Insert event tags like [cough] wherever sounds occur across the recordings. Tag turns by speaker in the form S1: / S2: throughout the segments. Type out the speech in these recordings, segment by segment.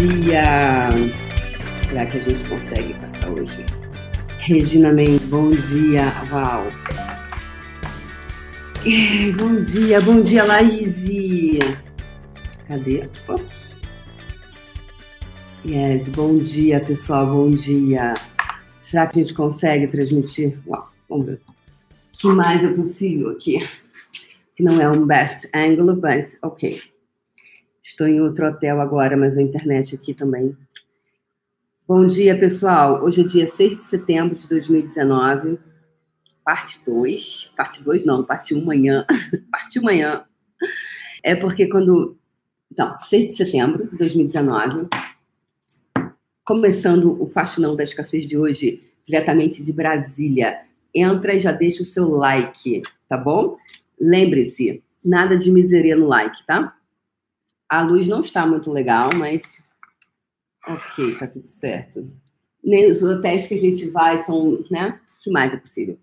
S1: dia! Será que a gente consegue passar hoje? Regina Mendes, bom dia! Uau! É, bom dia, bom dia, Laís! Cadê? Ops. Yes, bom dia, pessoal, bom dia. Será que a gente consegue transmitir? Uau, vamos ver. O que mais é possível aqui? Que não é um best angle, mas ok. Estou em outro hotel agora, mas a internet aqui também. Bom dia, pessoal. Hoje é dia 6 de setembro de 2019, parte 2. Parte 2 não, parte 1 amanhã. [laughs] parte 1 amanhã. É porque quando. Então, 6 de setembro de 2019 começando o Faxinão da Escassez de hoje, diretamente de Brasília. Entra e já deixa o seu like, tá bom? Lembre-se, nada de miseria no like, tá? A luz não está muito legal, mas ok, tá tudo certo. Nem os hotéis que a gente vai são, né? O que mais é possível?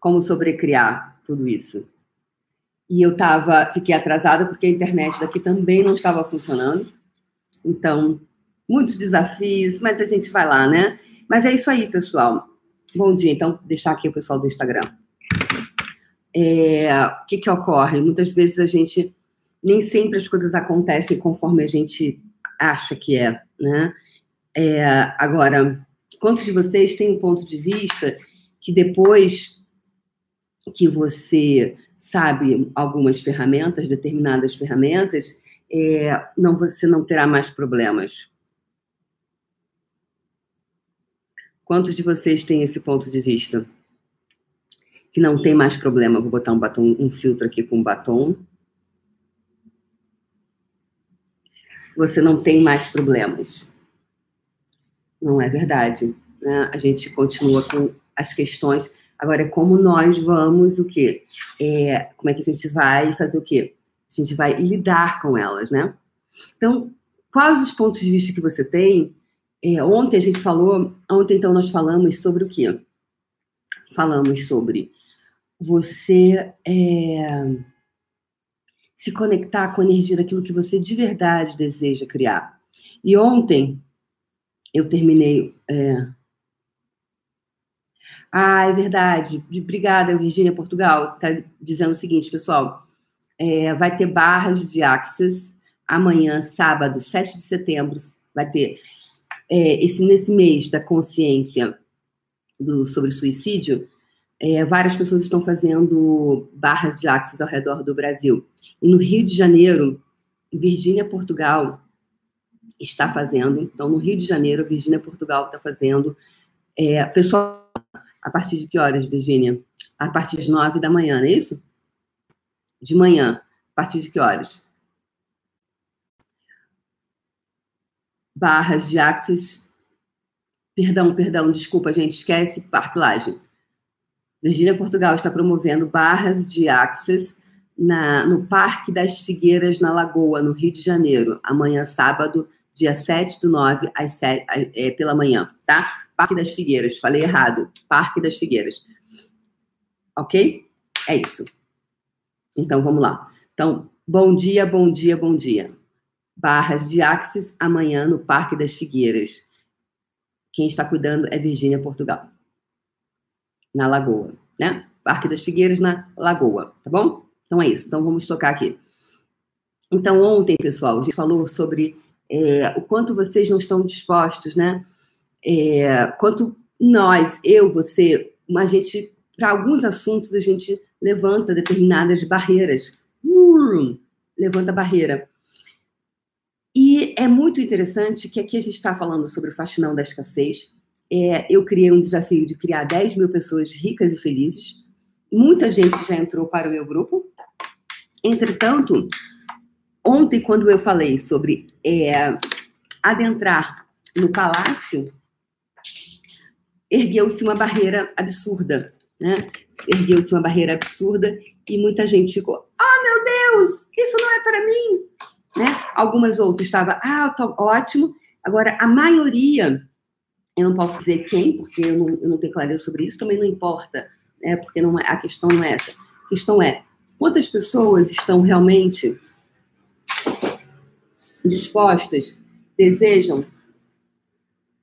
S1: Como sobrecriar tudo isso? E eu tava, fiquei atrasada porque a internet daqui também não estava funcionando. Então, muitos desafios, mas a gente vai lá, né? Mas é isso aí, pessoal. Bom dia. Então, deixar aqui o pessoal do Instagram. É, o que, que ocorre? Muitas vezes a gente nem sempre as coisas acontecem conforme a gente acha que é, né? É, agora, quantos de vocês têm um ponto de vista que depois que você sabe algumas ferramentas, determinadas ferramentas, é, não você não terá mais problemas? Quantos de vocês têm esse ponto de vista? Que não tem mais problema. Vou botar um batom, um filtro aqui com batom. Você não tem mais problemas. Não é verdade. Né? A gente continua com as questões. Agora, é como nós vamos o quê? É, como é que a gente vai fazer o quê? A gente vai lidar com elas, né? Então, quais os pontos de vista que você tem é, ontem a gente falou, ontem então nós falamos sobre o quê? Falamos sobre você é, se conectar com a energia daquilo que você de verdade deseja criar. E ontem eu terminei. É... Ah, é verdade. Obrigada, Virgínia Portugal. Está dizendo o seguinte, pessoal. É, vai ter barras de Axis amanhã, sábado, 7 de setembro. Vai ter é, esse, nesse mês da consciência do, sobre suicídio, é, várias pessoas estão fazendo barras de axis ao redor do Brasil. E no Rio de Janeiro, Virgínia, Portugal, está fazendo. Então, no Rio de Janeiro, Virgínia, Portugal está fazendo. É, pessoal, a partir de que horas, Virgínia? A partir das nove da manhã, não é isso? De manhã. A partir de que horas? barras de Axis. Perdão, perdão, desculpa, gente, esquece Parque Laje. Virgínia Portugal está promovendo barras de Axis na, no Parque das Figueiras, na Lagoa, no Rio de Janeiro, amanhã, sábado, dia 7 do 9, às 7, é, pela manhã, tá? Parque das Figueiras, falei errado. Parque das Figueiras. Ok? É isso. Então, vamos lá. Então, bom dia, bom dia, bom dia. Barras de Axis amanhã no Parque das Figueiras. Quem está cuidando é Virgínia Portugal. Na Lagoa, né? Parque das Figueiras na Lagoa, tá bom? Então é isso. Então vamos tocar aqui. Então ontem, pessoal, a gente falou sobre é, o quanto vocês não estão dispostos, né? É, quanto nós, eu, você, a gente, para alguns assuntos a gente levanta determinadas barreiras. Hum, levanta barreira. E é muito interessante que aqui a gente está falando sobre o faxinão da escassez. É, eu criei um desafio de criar 10 mil pessoas ricas e felizes. Muita gente já entrou para o meu grupo. Entretanto, ontem, quando eu falei sobre é, adentrar no palácio, ergueu-se uma barreira absurda, né? Ergueu-se uma barreira absurda e muita gente ficou: Oh, meu Deus, isso não é para mim né? Algumas outras estava, ah, tô ótimo. Agora, a maioria, eu não posso dizer quem, porque eu não, eu não tenho clareza sobre isso, também não importa, né? Porque não é, a questão não é essa. A questão é quantas pessoas estão realmente dispostas desejam.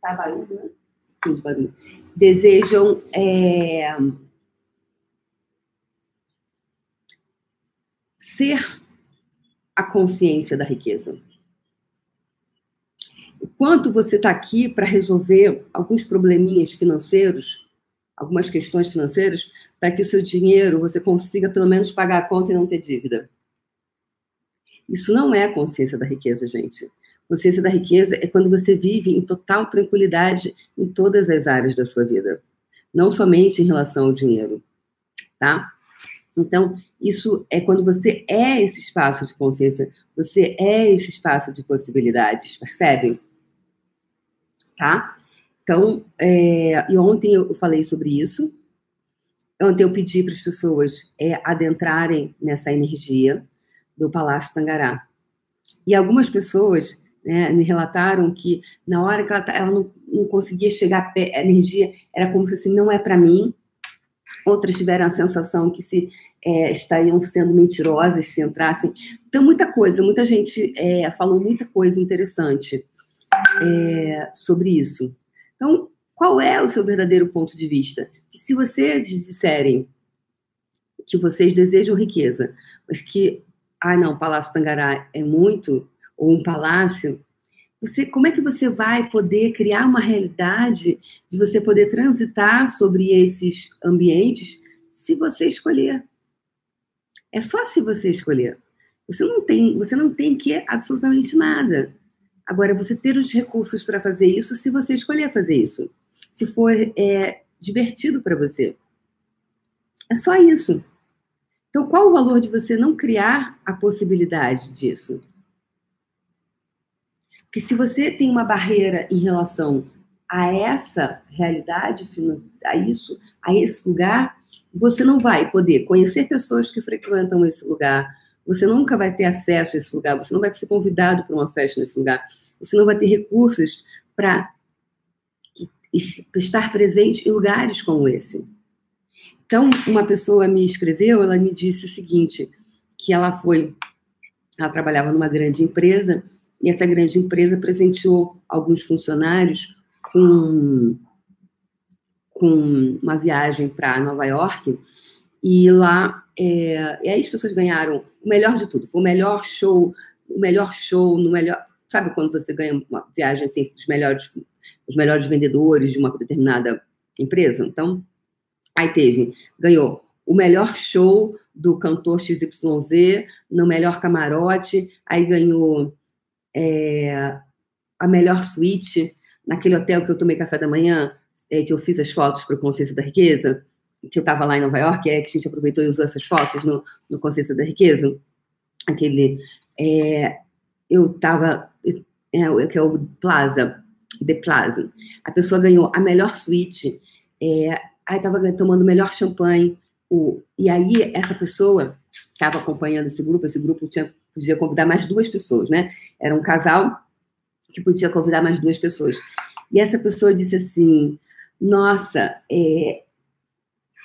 S1: Tá barulho, né? Barulho. Desejam é, ser a consciência da riqueza. Quanto você está aqui para resolver alguns probleminhas financeiros, algumas questões financeiras, para que o seu dinheiro você consiga pelo menos pagar a conta e não ter dívida. Isso não é consciência da riqueza, gente. Consciência da riqueza é quando você vive em total tranquilidade em todas as áreas da sua vida, não somente em relação ao dinheiro, tá? Então, isso é quando você é esse espaço de consciência, você é esse espaço de possibilidades, percebe? Tá? Então, é, e ontem eu falei sobre isso. Ontem eu pedi para as pessoas é, adentrarem nessa energia do Palácio Tangará. E algumas pessoas né, me relataram que na hora que ela, tá, ela não, não, conseguia chegar, a energia era como se assim, não é para mim. Outras tiveram a sensação que se é, estariam sendo mentirosas se entrassem. Então, muita coisa, muita gente é, falou muita coisa interessante é, sobre isso. Então, qual é o seu verdadeiro ponto de vista? Se vocês disserem que vocês desejam riqueza, mas que ah, não, Palácio Tangará é muito, ou um palácio, você, como é que você vai poder criar uma realidade de você poder transitar sobre esses ambientes se você escolher? É só se você escolher. Você não tem, você não tem que absolutamente nada. Agora, você ter os recursos para fazer isso se você escolher fazer isso. Se for é, divertido para você. É só isso. Então, qual o valor de você não criar a possibilidade disso? Porque se você tem uma barreira em relação a essa realidade, a isso, a esse lugar, você não vai poder conhecer pessoas que frequentam esse lugar, você nunca vai ter acesso a esse lugar, você não vai ser convidado para uma festa nesse lugar, você não vai ter recursos para estar presente em lugares como esse. Então, uma pessoa me escreveu, ela me disse o seguinte, que ela foi, ela trabalhava numa grande empresa, e essa grande empresa presenteou alguns funcionários com, com uma viagem para Nova York, e lá, é, e aí as pessoas ganharam o melhor de tudo, foi o melhor show, o melhor show, no melhor, sabe quando você ganha uma viagem assim, os melhores, os melhores vendedores de uma determinada empresa? Então, Aí teve, ganhou o melhor show do cantor XYZ, no melhor camarote, aí ganhou é, a melhor suíte naquele hotel que eu tomei café da manhã, é, que eu fiz as fotos para o Consciência da Riqueza, que eu estava lá em Nova York, é que a gente aproveitou e usou essas fotos no, no Consciência da Riqueza. Aquele. É, eu estava. É, que é o Plaza, The Plaza. A pessoa ganhou a melhor suíte. É, aí estava tomando o melhor champanhe. O, e aí, essa pessoa estava acompanhando esse grupo, esse grupo tinha, podia convidar mais duas pessoas, né? Era um casal que podia convidar mais duas pessoas. E essa pessoa disse assim: Nossa, é...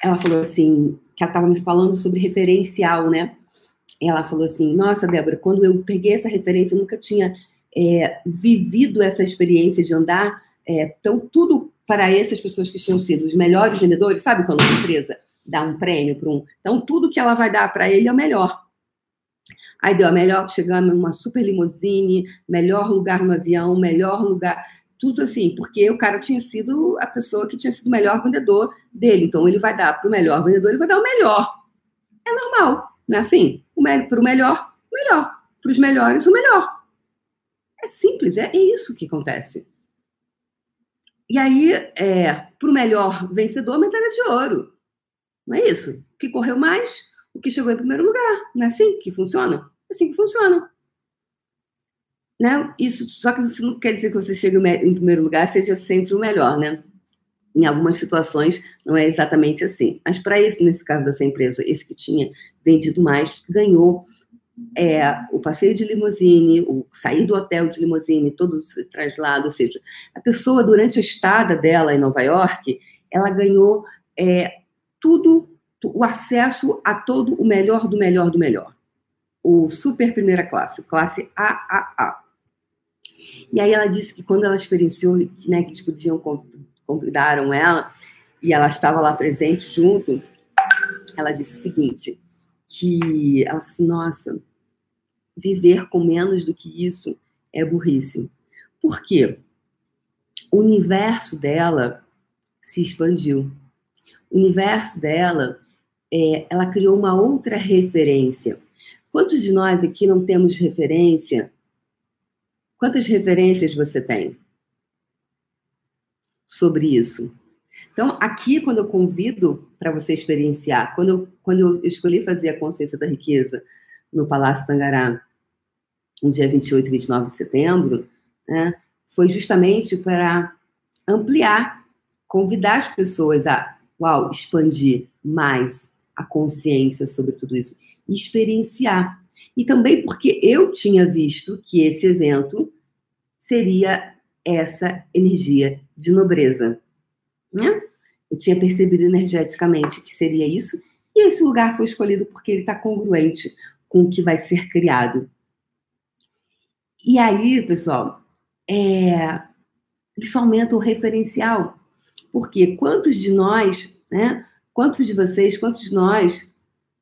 S1: ela falou assim, que ela estava me falando sobre referencial, né? Ela falou assim: Nossa, Débora, quando eu peguei essa referência, eu nunca tinha é, vivido essa experiência de andar. É, então, tudo para essas pessoas que tinham sido os melhores vendedores, sabe quando uma empresa dá um prêmio para um. Então, tudo que ela vai dar para ele é o melhor. Aí deu a melhor, chegamos uma super limousine, melhor lugar no avião, melhor lugar, tudo assim, porque o cara tinha sido a pessoa que tinha sido o melhor vendedor dele. Então, ele vai dar para o melhor vendedor, ele vai dar o melhor. É normal, não é assim? Para o melhor, melhor. Para os melhores, o melhor. É simples, é isso que acontece. E aí, é, para o melhor vencedor, medalha de ouro. Não é isso? O que correu mais, o que chegou em primeiro lugar. Não é assim que funciona? É assim que funciona. Né? Isso, só que isso não quer dizer que você chegue em primeiro lugar seja sempre o melhor, né? Em algumas situações não é exatamente assim. Mas para esse, nesse caso dessa empresa, esse que tinha vendido mais, ganhou é, o passeio de limusine, o sair do hotel de limusine, todo esse traslado, ou seja, a pessoa durante a estada dela em Nova York, ela ganhou é, tudo, o acesso a todo o melhor do melhor do melhor. O super primeira classe, classe AAA. E aí ela disse que quando ela experienciou, né, que eles podiam convidaram ela e ela estava lá presente junto, ela disse o seguinte, que ela falou assim, nossa, viver com menos do que isso é burrice. Por quê? O universo dela se expandiu. O universo dela, é, ela criou uma outra referência. Quantos de nós aqui não temos referência? Quantas referências você tem sobre isso? Então, aqui, quando eu convido para você experienciar, quando eu, quando eu escolhi fazer a consciência da riqueza no Palácio Tangará, no dia 28 e 29 de setembro, né, foi justamente para ampliar, convidar as pessoas a, uau, expandir mais a consciência sobre tudo isso experienciar. E também porque eu tinha visto que esse evento seria essa energia de nobreza. Né? Eu tinha percebido energeticamente que seria isso, e esse lugar foi escolhido porque ele está congruente com o que vai ser criado. E aí, pessoal, é, isso aumenta o referencial. Porque quantos de nós, né? Quantos de vocês, quantos de nós,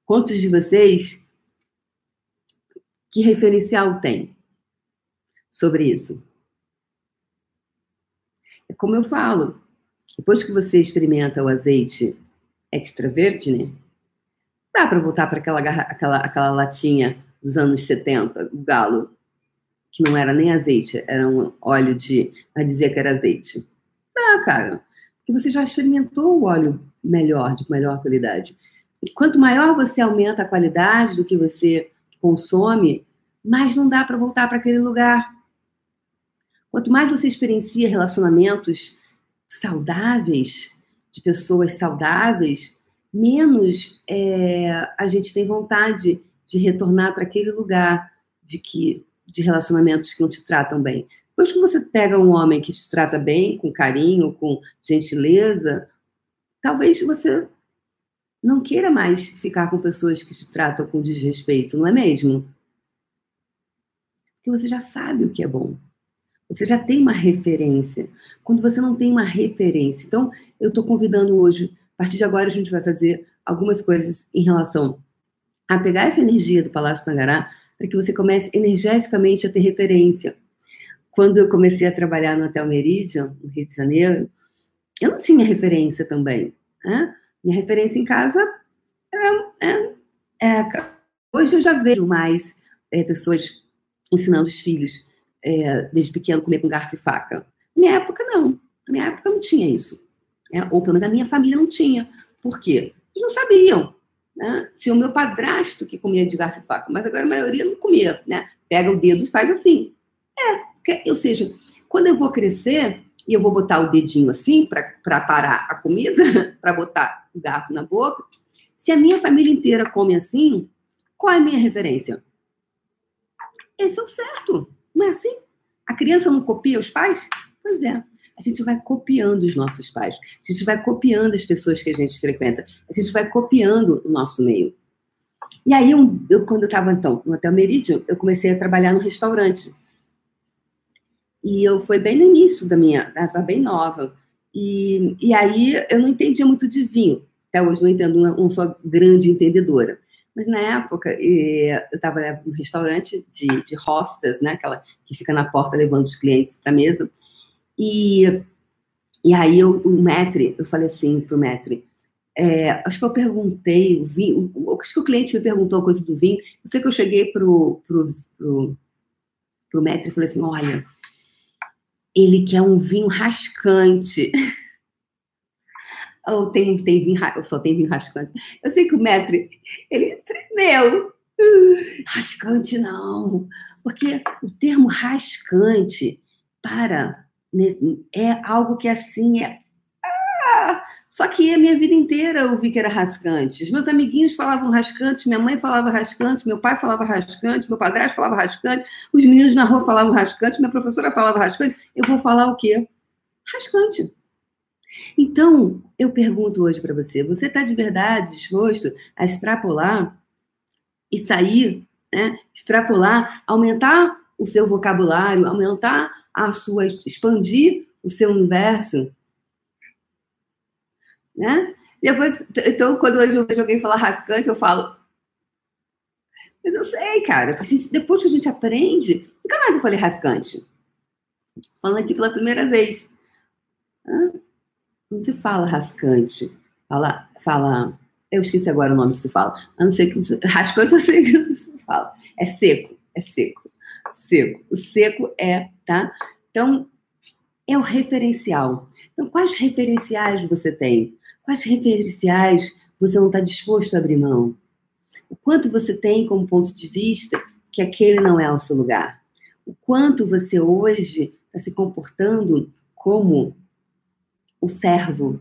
S1: quantos de vocês, que referencial tem sobre isso? É como eu falo, depois que você experimenta o azeite extra virgin, dá para voltar para aquela, aquela, aquela latinha dos anos 70, o galo, que não era nem azeite, era um óleo de. a dizer que era azeite. Ah, cara, porque você já experimentou o óleo melhor, de melhor qualidade. E quanto maior você aumenta a qualidade do que você consome, mais não dá para voltar para aquele lugar. Quanto mais você experiencia relacionamentos saudáveis, de pessoas saudáveis, menos é, a gente tem vontade de retornar para aquele lugar de que de relacionamentos que não te tratam bem. Depois que você pega um homem que te trata bem, com carinho, com gentileza, talvez você não queira mais ficar com pessoas que te tratam com desrespeito, não é mesmo? Porque você já sabe o que é bom. Você já tem uma referência. Quando você não tem uma referência. Então, eu estou convidando hoje, a partir de agora, a gente vai fazer algumas coisas em relação a pegar essa energia do Palácio Tangará para que você comece energeticamente a ter referência. Quando eu comecei a trabalhar no Hotel Meridian, no Rio de Janeiro, eu não tinha referência também. Né? Minha referência em casa é, é, é, hoje eu já vejo mais é, pessoas ensinando os filhos é, desde pequeno comer com garfo e faca. Na minha época não. Na minha época não tinha isso. Né? Ou pelo menos a minha família não tinha. Por quê? Eles não sabiam. Né? Tinha o meu padrasto que comia de garfo e faca, mas agora a maioria não comia, né? Pega o dedo e faz assim. É, ou seja, quando eu vou crescer e eu vou botar o dedinho assim para parar a comida, [laughs] para botar o garfo na boca, se a minha família inteira come assim, qual é a minha referência? Esse é o certo, não é assim? A criança não copia os pais? Pois é a gente vai copiando os nossos pais, a gente vai copiando as pessoas que a gente frequenta, a gente vai copiando o nosso meio. E aí, eu, quando eu estava então no Hotel Meridian, eu comecei a trabalhar no restaurante. E eu foi bem no início da minha, estava bem nova. E, e aí eu não entendia muito de vinho. Até hoje não entendo, não, não sou grande entendedora. Mas na época, eu estava no restaurante de, de hostas, né? Aquela que fica na porta levando os clientes para a mesa. E, e aí eu, o Metre, eu falei assim pro Metre, é, acho que eu perguntei, o vinho, acho que o cliente me perguntou a coisa do vinho, eu sei que eu cheguei pro, pro, pro, pro Metre e falei assim, olha, ele quer um vinho rascante. [laughs] Ou tem, tem eu só tem vinho rascante. Eu sei que o Metre, ele tremeu. Rascante não, porque o termo rascante para é algo que assim é. Ah! Só que a minha vida inteira eu vi que era rascante. Os meus amiguinhos falavam rascante, minha mãe falava rascante, meu pai falava rascante, meu padrasto falava rascante, os meninos na rua falavam rascante, minha professora falava rascante. Eu vou falar o quê? Rascante. Então, eu pergunto hoje para você: você está de verdade disposto a extrapolar e sair, né? extrapolar, aumentar o seu vocabulário, aumentar a sua, expandir o seu universo, né? Depois, então, quando hoje eu vejo alguém falar rascante, eu falo, mas eu sei, cara, depois que a gente aprende, nunca mais eu falei rascante. Falando aqui pela primeira vez. Não se fala rascante. Fala, fala. Eu esqueci agora o nome que se fala. A não sei que. [laughs] Rascante eu sei que se fala. É seco. É seco. Seco. O seco é, tá? Então, é o referencial. Então, quais referenciais você tem? Quais referenciais você não está disposto a abrir mão? O quanto você tem como ponto de vista que aquele não é o seu lugar? O quanto você hoje está se comportando como o servo,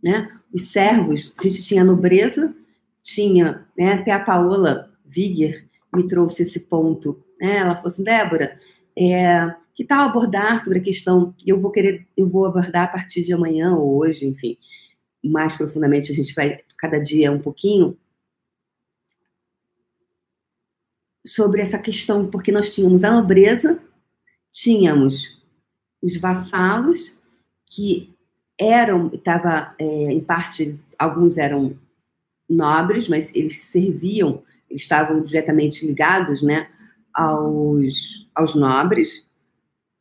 S1: né? Os servos, a gente tinha nobreza, tinha, né? Até a Paola Viger me trouxe esse ponto, né? Ela falou assim, Débora, é, que tal abordar sobre a questão? Eu vou querer, eu vou abordar a partir de amanhã ou hoje, enfim, mais profundamente a gente vai cada dia um pouquinho sobre essa questão, porque nós tínhamos a nobreza, tínhamos os vassalos que eram, estava é, em parte, alguns eram nobres, mas eles serviam, estavam diretamente ligados, né, aos, aos nobres,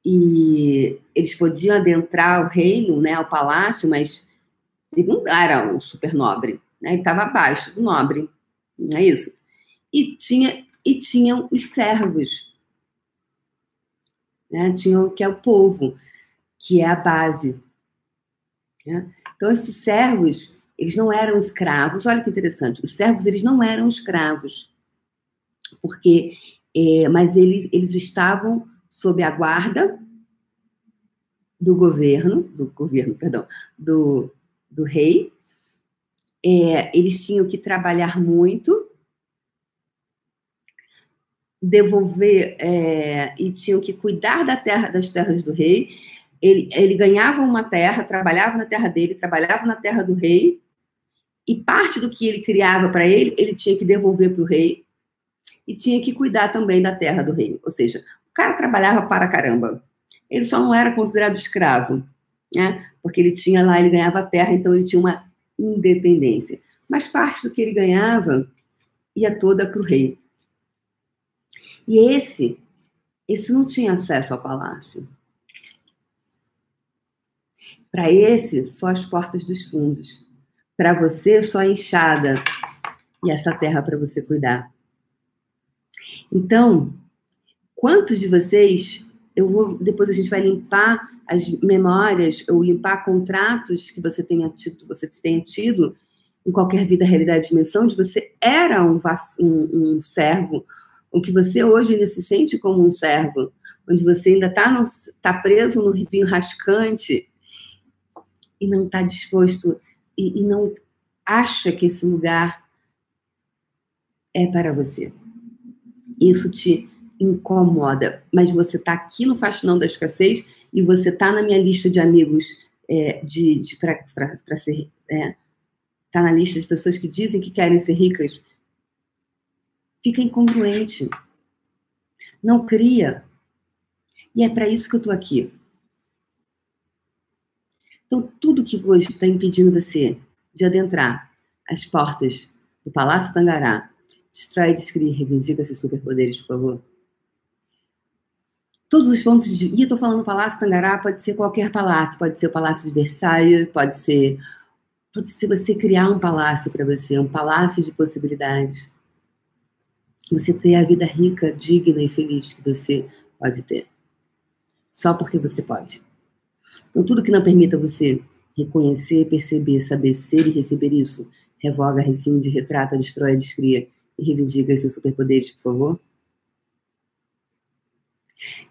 S1: e eles podiam adentrar o reino, né, ao palácio, mas ele não era um super nobre, né, ele estava abaixo do nobre, não é isso? E, tinha, e tinham os servos, né, tinham que é o povo, que é a base, né? Então, esses servos, eles não eram escravos. Olha que interessante. Os servos, eles não eram escravos. Porque, é, mas eles, eles estavam sob a guarda do governo, do governo, perdão, do, do rei. É, eles tinham que trabalhar muito, devolver é, e tinham que cuidar da terra, das terras do rei ele, ele ganhava uma terra, trabalhava na terra dele, trabalhava na terra do rei, e parte do que ele criava para ele, ele tinha que devolver para o rei, e tinha que cuidar também da terra do rei. Ou seja, o cara trabalhava para caramba. Ele só não era considerado escravo, né? Porque ele tinha lá, ele ganhava a terra, então ele tinha uma independência. Mas parte do que ele ganhava ia toda para o rei. E esse, esse não tinha acesso ao palácio. Para esse, só as portas dos fundos. Para você, só a enxada e essa terra para você cuidar. Então, quantos de vocês, eu vou, depois a gente vai limpar as memórias ou limpar contratos que você tenha tido, você tenha tido em qualquer vida, realidade, dimensão, de você era um, um, um servo, o que você hoje ainda se sente como um servo, onde você ainda está tá preso no vinho rascante, e não está disposto e, e não acha que esse lugar é para você. Isso te incomoda, mas você está aqui no Faxinão da Escassez e você está na minha lista de amigos é, de, de para ser. É, tá na lista de pessoas que dizem que querem ser ricas. Fica incongruente. Não cria. E é para isso que eu estou aqui. Então, tudo que hoje está impedindo você de adentrar as portas do Palácio Tangará, destrói, descreve, reivindica esses superpoderes, por favor. Todos os pontos de. E eu estou falando Palácio Tangará, pode ser qualquer palácio, pode ser o Palácio de Versailles, pode ser. Pode ser você criar um palácio para você, um palácio de possibilidades. Você ter a vida rica, digna e feliz que você pode ter. Só porque você pode. Então, tudo que não permita você reconhecer, perceber, saber ser e receber isso, revoga, rescinde, retrata, destrói, descria e reivindica os seus superpoderes, por favor.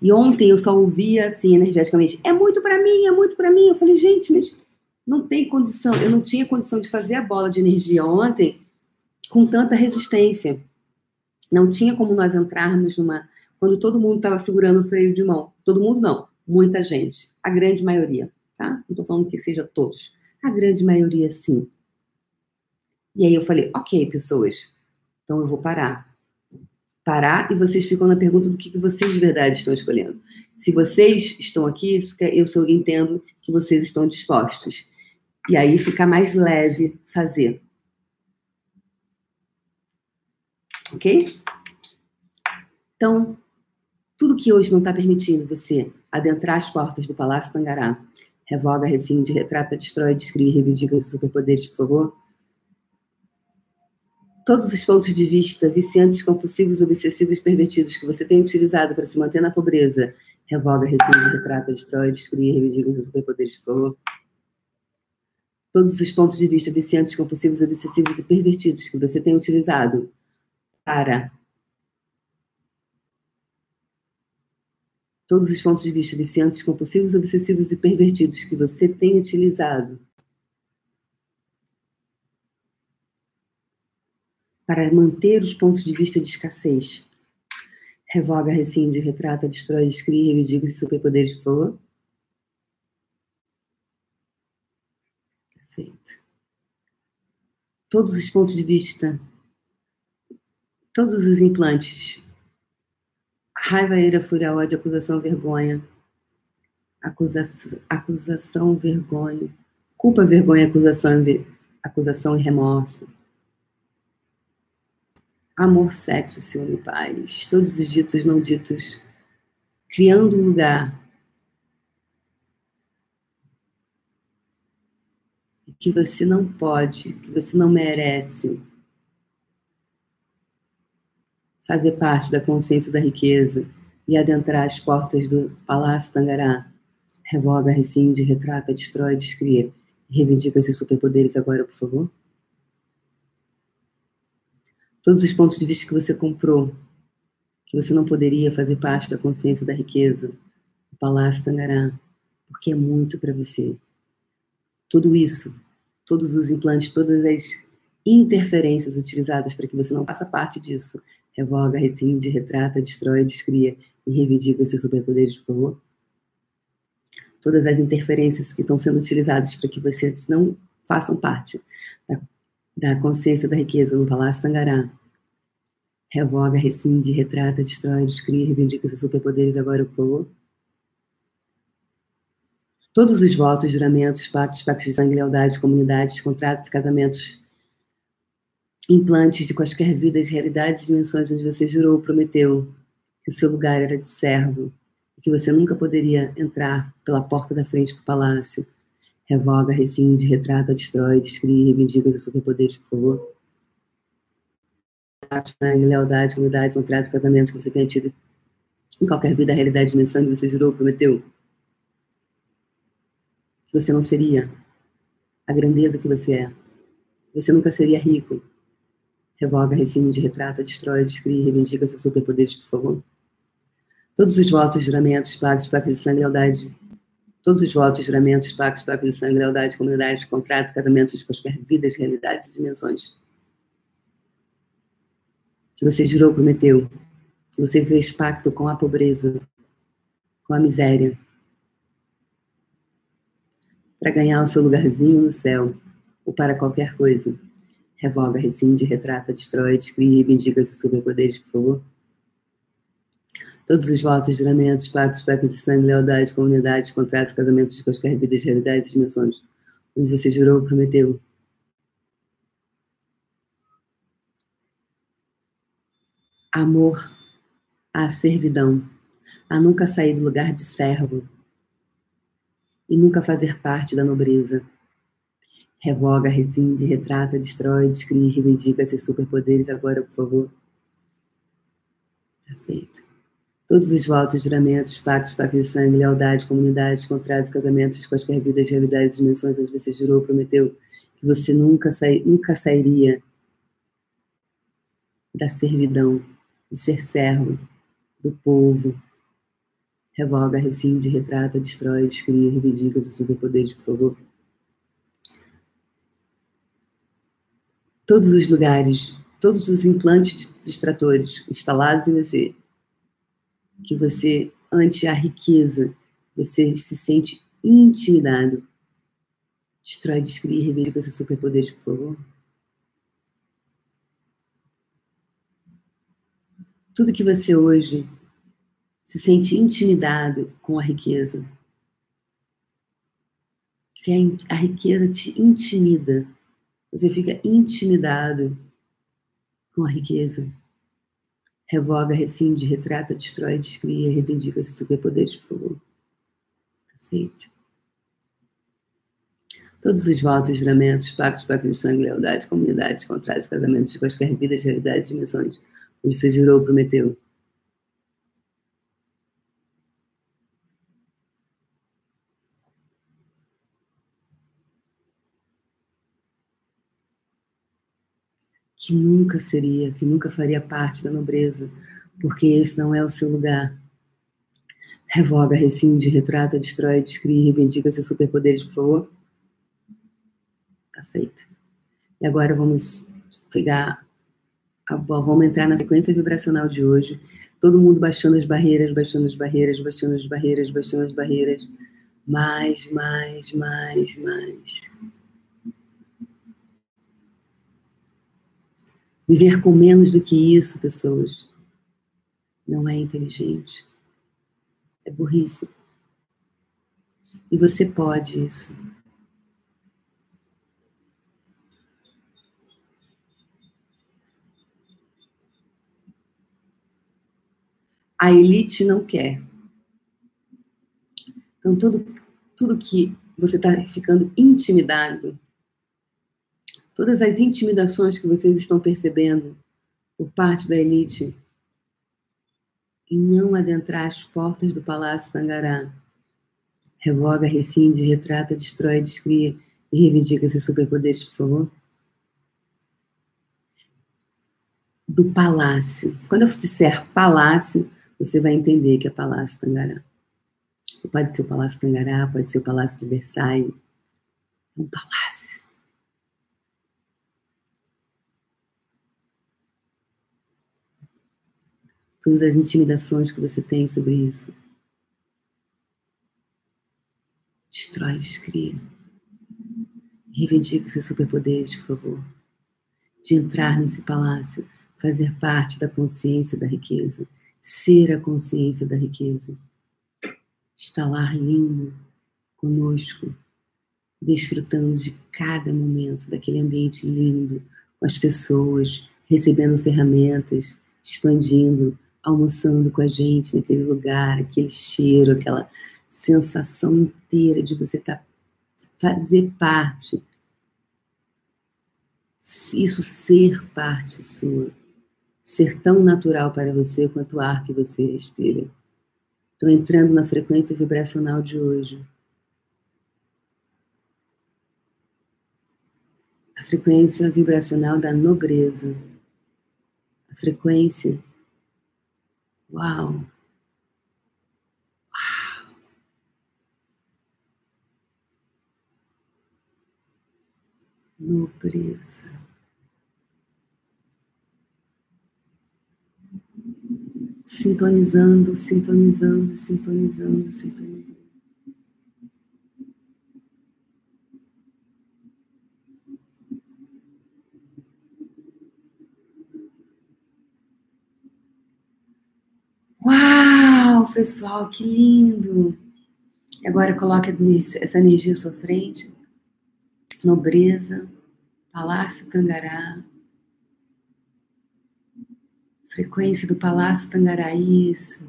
S1: E ontem eu só ouvia assim, energeticamente: é muito para mim, é muito para mim. Eu falei, gente, mas não tem condição, eu não tinha condição de fazer a bola de energia ontem com tanta resistência. Não tinha como nós entrarmos numa. Quando todo mundo estava segurando o freio de mão. Todo mundo não muita gente, a grande maioria, tá? Não estou falando que seja todos, a grande maioria sim. E aí eu falei, ok, pessoas, então eu vou parar. parar e vocês ficam na pergunta do que, que vocês de verdade estão escolhendo. Se vocês estão aqui, eu só entendo que vocês estão dispostos. E aí fica mais leve fazer. Ok? Então, tudo que hoje não está permitindo você adentrar as portas do Palácio Tangará, revoga, rescinde, retrata, destrói, descreve, reivindica os superpoderes, por favor. Todos os pontos de vista viciantes, compulsivos, obsessivos, pervertidos que você tem utilizado para se manter na pobreza, revoga, rescinde, retrata, destrói, descreve, reivindica os superpoderes, por favor. Todos os pontos de vista viciantes, compulsivos, obsessivos e pervertidos que você tem utilizado para todos os pontos de vista viciantes, compulsivos, obsessivos e pervertidos que você tem utilizado para manter os pontos de vista de escassez. Revoga, rescinde, retrata, destrói, descreve, reivindica esses superpoderes, por favor. Perfeito. Todos os pontos de vista, todos os implantes Raiva, ira, fúria, ódio, acusação, vergonha. Acusação, acusação vergonha. Culpa, vergonha, acusação, acusação e remorso. Amor, sexo, ciúme paz. Todos os ditos não ditos. Criando um lugar que você não pode, que você não merece fazer parte da consciência da riqueza e adentrar as portas do Palácio Tangará. Revoga, rescinde, retrata, destrói, descria. Reivindica esses superpoderes agora, por favor. Todos os pontos de vista que você comprou, que você não poderia fazer parte da consciência da riqueza, do Palácio Tangará, porque é muito para você. Tudo isso, todos os implantes, todas as interferências utilizadas para que você não faça parte disso, revoga, rescinde, retrata, destrói, descria e reivindica seus superpoderes, por favor? Todas as interferências que estão sendo utilizadas para que vocês não façam parte da, da consciência da riqueza no Palácio Tangará. Revoga, rescinde, retrata, destrói, descria e reivindica seus superpoderes agora, por favor? Todos os votos, juramentos, pactos, pactos de sangue, lealdade, comunidades, contratos, casamentos, implantes de quaisquer vidas, realidades e dimensões onde você jurou, prometeu que o seu lugar era de servo, que você nunca poderia entrar pela porta da frente do palácio. Revoga, rescinde, retrata, destrói, descreve, reivindica os superpoderes, por favor. Lealdade, unidade, contratos, casamentos que você tenha tido em qualquer vida, realidade, dimensão onde você jurou, prometeu que você não seria a grandeza que você é. Você nunca seria rico, revoga, rescinde, retrata, destrói, descreve, reivindica seus superpoderes, por favor. Todos os votos, juramentos, pactos, pactos de sangue, lealdade. Todos os votos, juramentos, pactos, pactos de sangue, lealdade, comunidade, contratos, casamentos de quaisquer vidas, realidades e dimensões. Que você jurou, prometeu. Você fez pacto com a pobreza, com a miséria, para ganhar o seu lugarzinho no céu, ou para qualquer coisa revoga, rescinde, retrata, destrói, descreve, reivindica seus superpoderes, por favor. Todos os votos, juramentos, pactos, pactos de sangue, lealdade, comunidades, contratos, casamentos de quaisquer vidas, realidades dimensões, onde você jurou ou prometeu. Amor à servidão, a nunca sair do lugar de servo e nunca fazer parte da nobreza Revoga, rescinde, retrata, destrói, descreve, reivindica seus superpoderes agora, por favor. Perfeito. Todos os votos, juramentos, pactos, pactos de sangue, lealdade, comunidades, contratos, casamentos, quaisquer vidas, realidades, dimensões onde você jurou, prometeu que você nunca, sai, nunca sairia da servidão, de ser servo do povo. Revoga, rescinde, retrata, destrói, descreve, reivindica seus superpoderes, por favor. Todos os lugares, todos os implantes distratores instalados em você, que você, ante a riqueza, você se sente intimidado. Destrói, descreve e reivindica seus superpoderes, por favor. Tudo que você hoje se sente intimidado com a riqueza. Que a riqueza te intimida. Você fica intimidado com a riqueza. Revoga, rescinde, retrata, destrói, descria, reivindica seus superpoderes, por favor. Tá feito. Todos os votos, juramentos, pactos, pactos de sangue, lealdade, comunidades, contratos, casamentos quaisquer vidas, realidades, dimensões, onde você jurou, prometeu. Que nunca seria, que nunca faria parte da nobreza, porque esse não é o seu lugar. Revoga, rescinde, retrata, destrói, descreve, reivindica seus superpoderes, por favor. Tá feito. E agora vamos pegar a vamos entrar na frequência vibracional de hoje. Todo mundo baixando as barreiras, baixando as barreiras, baixando as barreiras, baixando as barreiras. Mais, mais, mais, mais. Viver com menos do que isso, pessoas, não é inteligente. É burrice. E você pode isso. A elite não quer. Então, tudo, tudo que você está ficando intimidado todas as intimidações que vocês estão percebendo por parte da elite e não adentrar as portas do Palácio Tangará. Revoga, rescinde, retrata, destrói, descria e reivindica seus superpoderes, por favor. Do palácio. Quando eu disser palácio, você vai entender que é Palácio Tangará. Pode ser o Palácio Tangará, pode ser o Palácio de Versailles. Um palácio. Todas as intimidações que você tem sobre isso. Destrói, descria. Reivindica seus superpoderes, por favor. De entrar nesse palácio, fazer parte da consciência da riqueza, ser a consciência da riqueza. Estar lá lindo, conosco, desfrutando de cada momento daquele ambiente lindo, com as pessoas, recebendo ferramentas, expandindo, almoçando com a gente naquele lugar, aquele cheiro, aquela sensação inteira de você tá, fazer parte. Isso ser parte sua. Ser tão natural para você quanto o ar que você respira. Estou entrando na frequência vibracional de hoje. A frequência vibracional da nobreza. A frequência Uau! Uau! Nobreza. Sintonizando, sintonizando, sintonizando, sintonizando. Uau, pessoal, que lindo! Agora coloque essa energia à sua frente. Nobreza, Palácio Tangará. Frequência do Palácio Tangará, isso.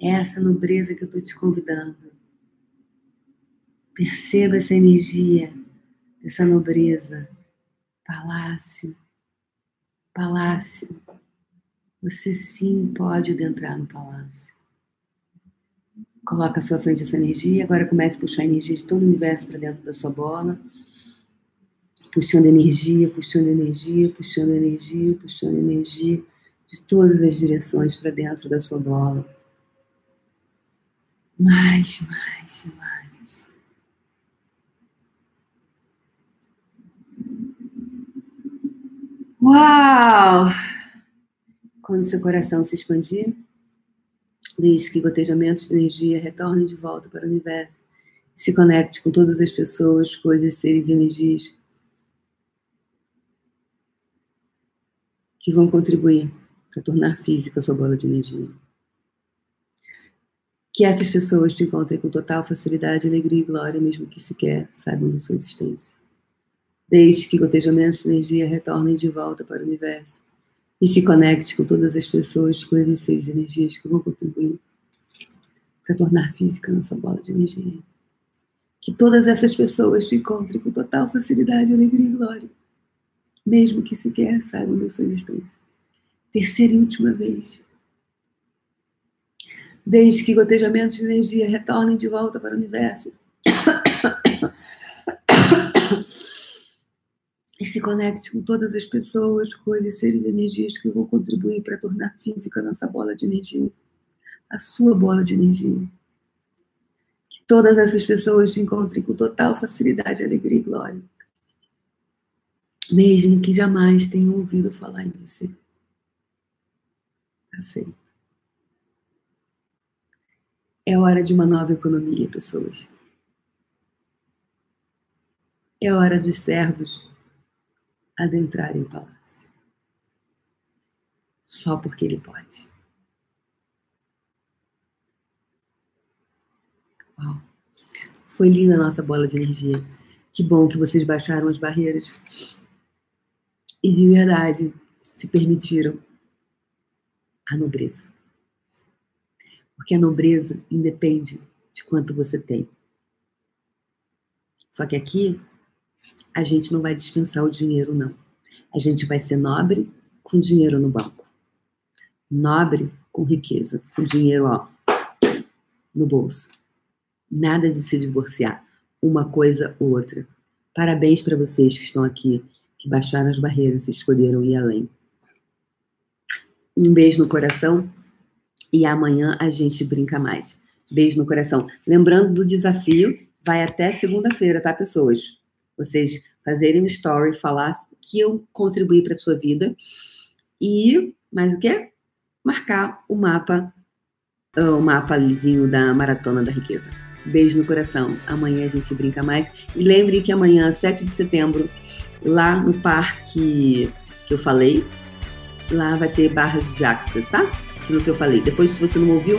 S1: Essa nobreza que eu estou te convidando. Perceba essa energia, essa nobreza. Palácio, palácio. Você sim pode adentrar no palácio. Coloca à sua frente essa energia. Agora comece a puxar a energia de todo o universo para dentro da sua bola. Puxando energia, puxando energia, puxando energia, puxando energia de todas as direções para dentro da sua bola. Mais, mais, mais. Uau! Quando seu coração se expandir, deixe que gotejamentos de energia retornem de volta para o universo. Se conecte com todas as pessoas, coisas, seres e energias que vão contribuir para tornar física a sua bola de energia. Que essas pessoas te encontrem com total facilidade, alegria e glória, mesmo que sequer saibam da sua existência. Desde que gotejamentos de energia retornem de volta para o universo e se conecte com todas as pessoas, coisas e seres energias que vão contribuir para tornar física nossa bola de energia. Que todas essas pessoas te encontrem com total facilidade, alegria e glória, mesmo que sequer saibam da sua existência. Terceira e última vez. Desde que gotejamentos de energia retornem de volta para o universo. E se conecte com todas as pessoas, coisas, seres e energias que vão contribuir para tornar física a nossa bola de energia, a sua bola de energia. Que todas essas pessoas te encontrem com total facilidade, alegria e glória, mesmo que jamais tenham ouvido falar em você. Aceito. É hora de uma nova economia, pessoas. É hora dos servos adentrarem o palácio. Só porque ele pode. Uau. Foi linda a nossa bola de energia. Que bom que vocês baixaram as barreiras. E de verdade se permitiram a nobreza. Porque a nobreza independe de quanto você tem. Só que aqui a gente não vai dispensar o dinheiro, não. A gente vai ser nobre com dinheiro no banco. Nobre com riqueza, com dinheiro, ó, no bolso. Nada de se divorciar, uma coisa ou outra. Parabéns para vocês que estão aqui, que baixaram as barreiras e escolheram ir além. Um beijo no coração e amanhã a gente brinca mais. Beijo no coração. Lembrando do desafio, vai até segunda-feira, tá, pessoas? Vocês fazerem um story, falar que eu contribuí para a sua vida e, mais o que? Marcar o mapa, o mapa lisinho da Maratona da Riqueza. Beijo no coração. Amanhã a gente brinca mais. E lembre que amanhã, 7 de setembro, lá no parque que eu falei, lá vai ter barras de axis, tá? Aquilo que eu falei. Depois, se você não ouviu,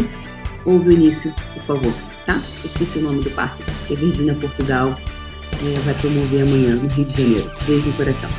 S1: ouve o início, por favor, tá? Eu esqueci o nome do parque, que é Virgínia, Portugal vai promover amanhã no Rio de Janeiro. Beijo no coração.